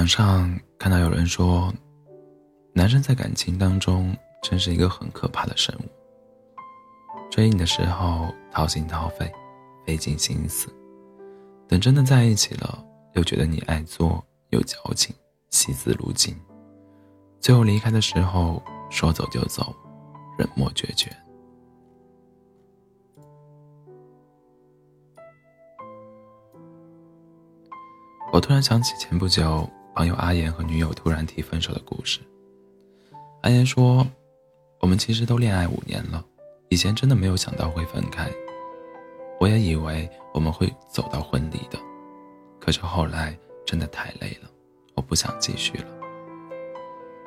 网上看到有人说，男生在感情当中真是一个很可怕的生物。追你的时候掏心掏肺，费尽心思，等真的在一起了，又觉得你爱作有矫情，惜字如金。最后离开的时候，说走就走，冷漠决绝。我突然想起前不久朋友阿言和女友突然提分手的故事。阿言说：“我们其实都恋爱五年了，以前真的没有想到会分开。我也以为我们会走到婚礼的，可是后来真的太累了，我不想继续了。”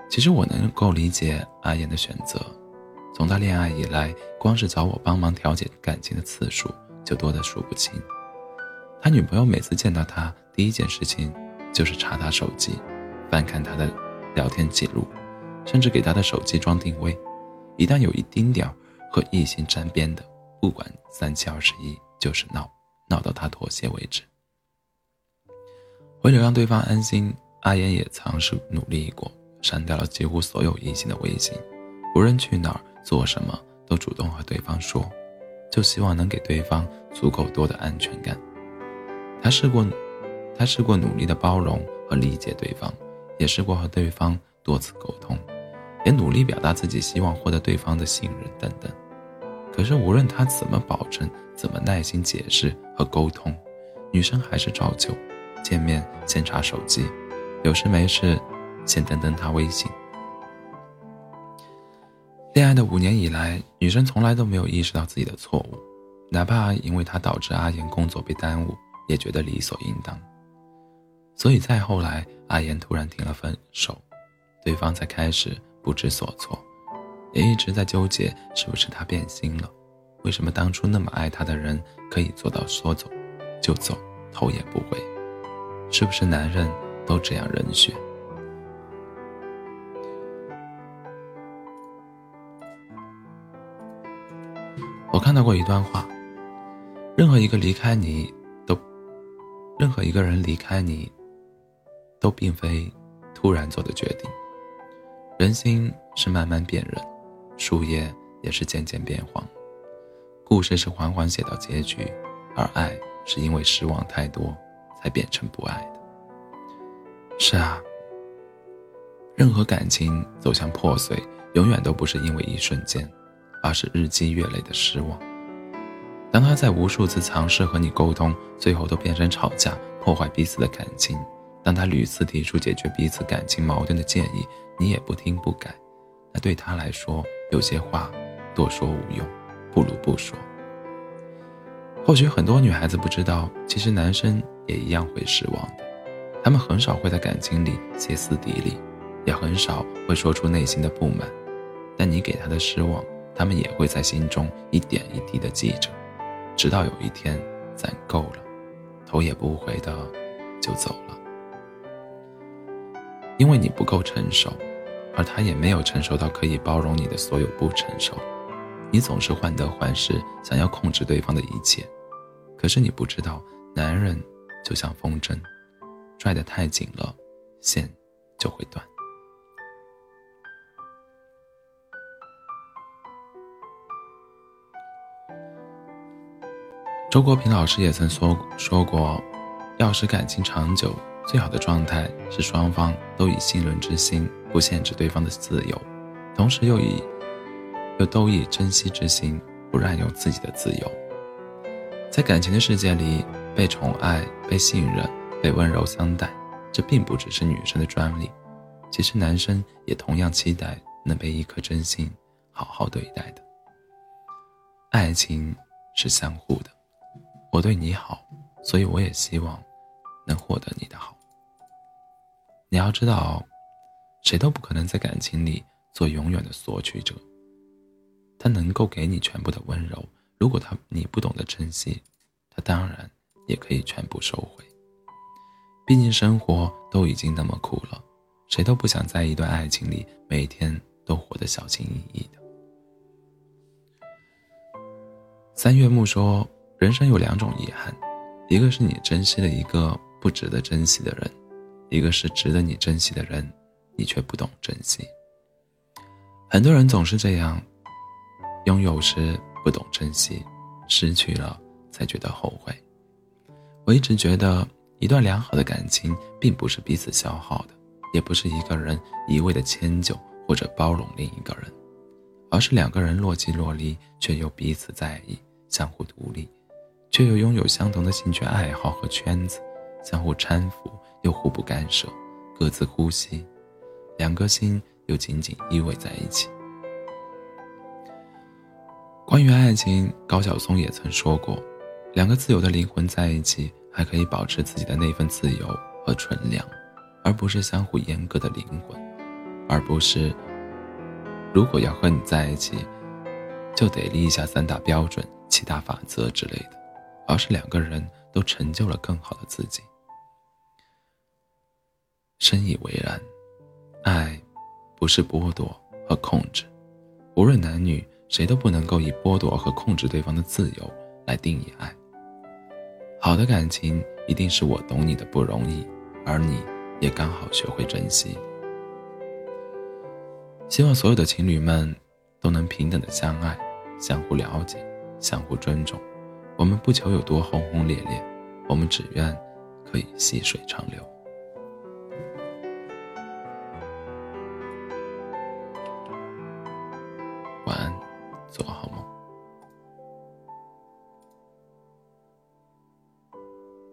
其实我能够理解阿言的选择，从他恋爱以来，光是找我帮忙调解感情的次数就多得数不清。他女朋友每次见到他，第一件事情就是查他手机，翻看他的聊天记录，甚至给他的手机装定位。一旦有一丁点和异性沾边的，不管三七二十一，就是闹，闹到他妥协为止。为了让对方安心，阿言也尝试努力过，删掉了几乎所有异性的微信，无论去哪儿做什么，都主动和对方说，就希望能给对方足够多的安全感。他试过，他试过努力的包容和理解对方，也试过和对方多次沟通，也努力表达自己希望获得对方的信任等等。可是无论他怎么保证，怎么耐心解释和沟通，女生还是照旧，见面先查手机，有事没事先登登他微信。恋爱的五年以来，女生从来都没有意识到自己的错误，哪怕因为他导致阿言工作被耽误。也觉得理所应当，所以再后来，阿言突然提了分手，对方才开始不知所措，也一直在纠结是不是他变心了，为什么当初那么爱他的人可以做到说走就走，头也不回，是不是男人都这样冷血？我看到过一段话，任何一个离开你。都任何一个人离开你，都并非突然做的决定。人心是慢慢变冷，树叶也是渐渐变黄。故事是缓缓写到结局，而爱是因为失望太多才变成不爱的。是啊，任何感情走向破碎，永远都不是因为一瞬间，而是日积月累的失望。当他在无数次尝试和你沟通，最后都变成吵架，破坏彼此的感情；当他屡次提出解决彼此感情矛盾的建议，你也不听不改，那对他来说，有些话多说无用，不如不说。或许很多女孩子不知道，其实男生也一样会失望的，他们很少会在感情里歇斯底里，也很少会说出内心的不满，但你给他的失望，他们也会在心中一点一滴的记着。直到有一天攒够了，头也不回的就走了。因为你不够成熟，而他也没有成熟到可以包容你的所有不成熟。你总是患得患失，想要控制对方的一切。可是你不知道，男人就像风筝，拽得太紧了，线就会断。周国平老师也曾说说过，要使感情长久，最好的状态是双方都以信任之心，不限制对方的自由，同时又以又都以珍惜之心，不滥用自己的自由。在感情的世界里，被宠爱、被信任、被温柔相待，这并不只是女生的专利，其实男生也同样期待能被一颗真心好好对待的。爱情是相互的。我对你好，所以我也希望能获得你的好。你要知道，谁都不可能在感情里做永远的索取者。他能够给你全部的温柔，如果他你不懂得珍惜，他当然也可以全部收回。毕竟生活都已经那么苦了，谁都不想在一段爱情里每天都活得小心翼翼的。三月木说。人生有两种遗憾，一个是你珍惜了一个不值得珍惜的人，一个是值得你珍惜的人，你却不懂珍惜。很多人总是这样，拥有时不懂珍惜，失去了才觉得后悔。我一直觉得，一段良好的感情并不是彼此消耗的，也不是一个人一味的迁就或者包容另一个人，而是两个人若即若离，却又彼此在意，相互独立，却又拥有相同的兴趣爱好和圈子，相互搀扶又互不干涉，各自呼吸，两颗心又紧紧依偎在一起。关于爱情，高晓松也曾说过。两个自由的灵魂在一起，还可以保持自己的那份自由和纯良，而不是相互阉割的灵魂，而不是如果要和你在一起，就得立下三大标准、七大法则之类的，而是两个人都成就了更好的自己。深以为然，爱不是剥夺和控制，无论男女，谁都不能够以剥夺和控制对方的自由来定义爱。好的感情一定是我懂你的不容易，而你也刚好学会珍惜。希望所有的情侣们都能平等的相爱，相互了解，相互尊重。我们不求有多轰轰烈烈，我们只愿可以细水长流。做个好梦